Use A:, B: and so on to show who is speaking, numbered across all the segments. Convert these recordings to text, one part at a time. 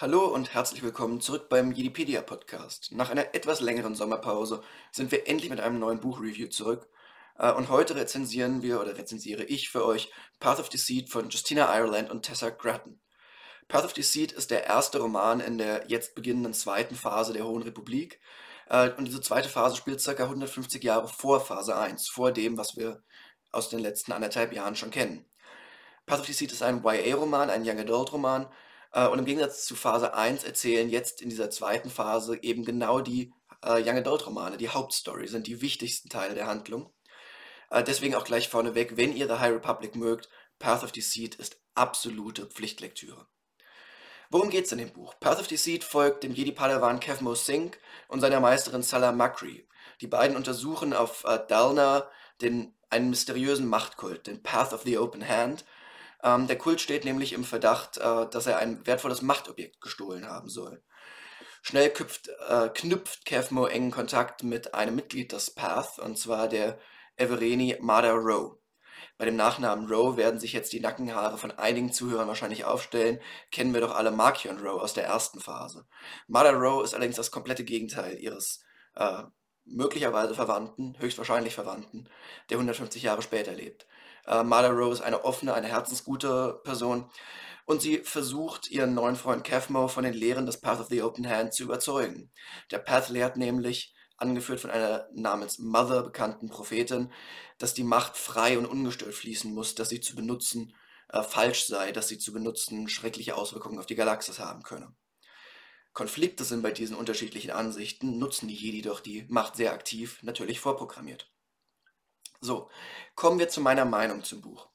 A: Hallo und herzlich willkommen zurück beim Jedipedia Podcast. Nach einer etwas längeren Sommerpause sind wir endlich mit einem neuen Buchreview zurück. Äh, und heute rezensieren wir oder rezensiere ich für euch Path of Deceit von Justina Ireland und Tessa Grattan. Path of Deceit ist der erste Roman in der jetzt beginnenden zweiten Phase der Hohen Republik. Äh, und diese zweite Phase spielt ca. 150 Jahre vor Phase 1, vor dem, was wir aus den letzten anderthalb Jahren schon kennen. Path of Deceit ist ein YA-Roman, ein Young Adult-Roman. Äh, und im Gegensatz zu Phase 1 erzählen jetzt in dieser zweiten Phase eben genau die äh, Young Adult-Romane, die Hauptstory, sind die wichtigsten Teile der Handlung. Äh, deswegen auch gleich vorneweg, wenn ihr The High Republic mögt, Path of Deceit ist absolute Pflichtlektüre. Worum geht's in dem Buch? Path of Deceit folgt dem Jedi-Padawan Kevmo Singh und seiner Meisterin Salah Makri. Die beiden untersuchen auf Dalna den, einen mysteriösen Machtkult, den Path of the Open Hand. Ähm, der Kult steht nämlich im Verdacht, äh, dass er ein wertvolles Machtobjekt gestohlen haben soll. Schnell küpft, äh, knüpft Kevmo engen Kontakt mit einem Mitglied des Path, und zwar der Evereni Mada Rowe. Bei dem Nachnamen Rowe werden sich jetzt die Nackenhaare von einigen Zuhörern wahrscheinlich aufstellen. Kennen wir doch alle Markion Rowe aus der ersten Phase. Mada Rowe ist allerdings das komplette Gegenteil ihres äh, möglicherweise Verwandten, höchstwahrscheinlich Verwandten, der 150 Jahre später lebt. Äh, Mada Rowe ist eine offene, eine herzensgute Person und sie versucht, ihren neuen Freund Kevmo von den Lehren des Path of the Open Hand zu überzeugen. Der Path lehrt nämlich, angeführt von einer namens Mother bekannten Prophetin, dass die Macht frei und ungestört fließen muss, dass sie zu benutzen äh, falsch sei, dass sie zu benutzen schreckliche Auswirkungen auf die Galaxis haben könne. Konflikte sind bei diesen unterschiedlichen Ansichten, nutzen die Jedi doch die Macht sehr aktiv, natürlich vorprogrammiert. So, kommen wir zu meiner Meinung zum Buch.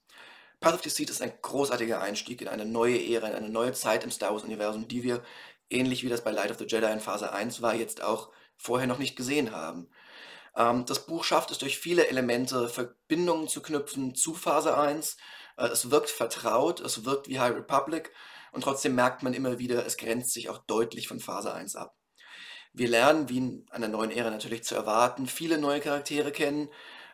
A: Path of Deceit ist ein großartiger Einstieg in eine neue Ära, in eine neue Zeit im Star Wars-Universum, die wir, ähnlich wie das bei Light of the Jedi in Phase 1 war, jetzt auch vorher noch nicht gesehen haben. Ähm, das Buch schafft es durch viele Elemente, Verbindungen zu knüpfen zu Phase 1. Äh, es wirkt vertraut, es wirkt wie High Republic und trotzdem merkt man immer wieder, es grenzt sich auch deutlich von Phase 1 ab. Wir lernen, wie in einer neuen Ära natürlich zu erwarten, viele neue Charaktere kennen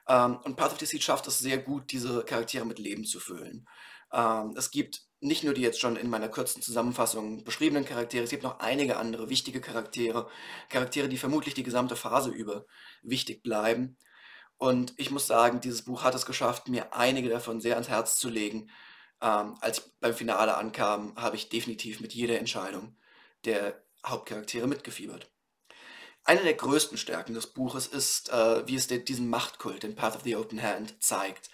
A: ähm, und Path of Deceit schafft es sehr gut, diese Charaktere mit Leben zu füllen. Ähm, es gibt nicht nur die jetzt schon in meiner kurzen Zusammenfassung beschriebenen Charaktere, es gibt noch einige andere wichtige Charaktere, Charaktere, die vermutlich die gesamte Phase über wichtig bleiben. Und ich muss sagen, dieses Buch hat es geschafft, mir einige davon sehr ans Herz zu legen. Ähm, als ich beim Finale ankam, habe ich definitiv mit jeder Entscheidung der Hauptcharaktere mitgefiebert. Eine der größten Stärken des Buches ist, äh, wie es diesen Machtkult, den Path of the Open Hand, zeigt.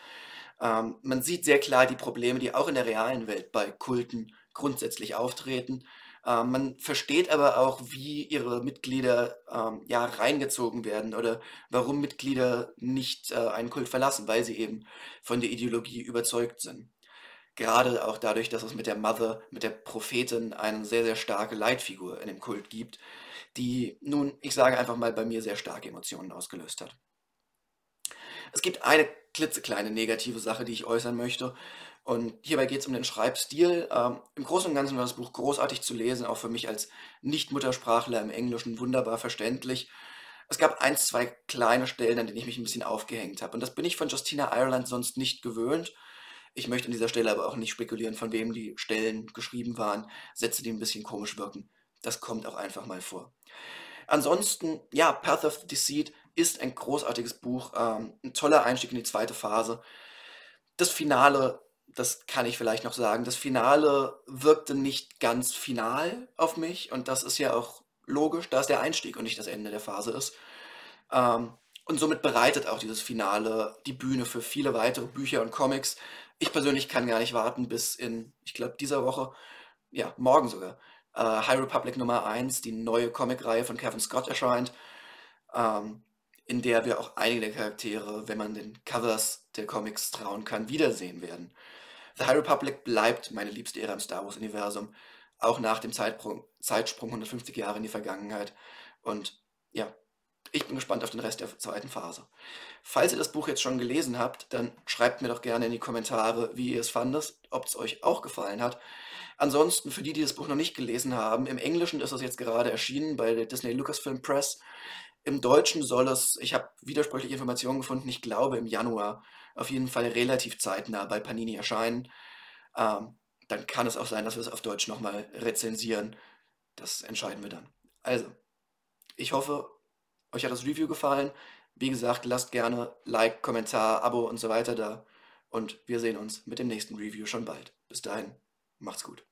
A: Ähm, man sieht sehr klar die Probleme, die auch in der realen Welt bei Kulten grundsätzlich auftreten. Ähm, man versteht aber auch, wie ihre Mitglieder ähm, ja reingezogen werden oder warum Mitglieder nicht äh, einen Kult verlassen, weil sie eben von der Ideologie überzeugt sind. Gerade auch dadurch, dass es mit der Mother, mit der Prophetin eine sehr, sehr starke Leitfigur in dem Kult gibt, die nun, ich sage einfach mal, bei mir sehr starke Emotionen ausgelöst hat. Es gibt eine klitzekleine negative Sache, die ich äußern möchte. Und hierbei geht es um den Schreibstil. Ähm, Im Großen und Ganzen war das Buch großartig zu lesen, auch für mich als Nicht-Muttersprachler im Englischen wunderbar verständlich. Es gab ein, zwei kleine Stellen, an denen ich mich ein bisschen aufgehängt habe. Und das bin ich von Justina Ireland sonst nicht gewöhnt. Ich möchte an dieser Stelle aber auch nicht spekulieren, von wem die Stellen geschrieben waren. Sätze, die ein bisschen komisch wirken. Das kommt auch einfach mal vor. Ansonsten, ja, Path of Deceit ist ein großartiges Buch, ähm, ein toller Einstieg in die zweite Phase. Das Finale, das kann ich vielleicht noch sagen, das Finale wirkte nicht ganz final auf mich und das ist ja auch logisch, da es der Einstieg und nicht das Ende der Phase ist. Ähm, und somit bereitet auch dieses Finale die Bühne für viele weitere Bücher und Comics. Ich persönlich kann gar nicht warten bis in, ich glaube, dieser Woche, ja, morgen sogar, äh, High Republic Nummer 1, die neue Comicreihe von Kevin Scott erscheint. Ähm, in der wir auch einige der Charaktere, wenn man den Covers der Comics trauen kann, wiedersehen werden. The High Republic bleibt meine liebste Ära im Star Wars-Universum, auch nach dem Zeitsprung, Zeitsprung 150 Jahre in die Vergangenheit. Und ja, ich bin gespannt auf den Rest der zweiten Phase. Falls ihr das Buch jetzt schon gelesen habt, dann schreibt mir doch gerne in die Kommentare, wie ihr es fandet, ob es euch auch gefallen hat. Ansonsten, für die, die das Buch noch nicht gelesen haben, im Englischen ist es jetzt gerade erschienen bei der Disney Lucasfilm Press. Im Deutschen soll es, ich habe widersprüchliche Informationen gefunden, ich glaube im Januar, auf jeden Fall relativ zeitnah bei Panini erscheinen. Ähm, dann kann es auch sein, dass wir es auf Deutsch nochmal rezensieren. Das entscheiden wir dann. Also, ich hoffe, euch hat das Review gefallen. Wie gesagt, lasst gerne Like, Kommentar, Abo und so weiter da. Und wir sehen uns mit dem nächsten Review schon bald. Bis dahin, macht's gut.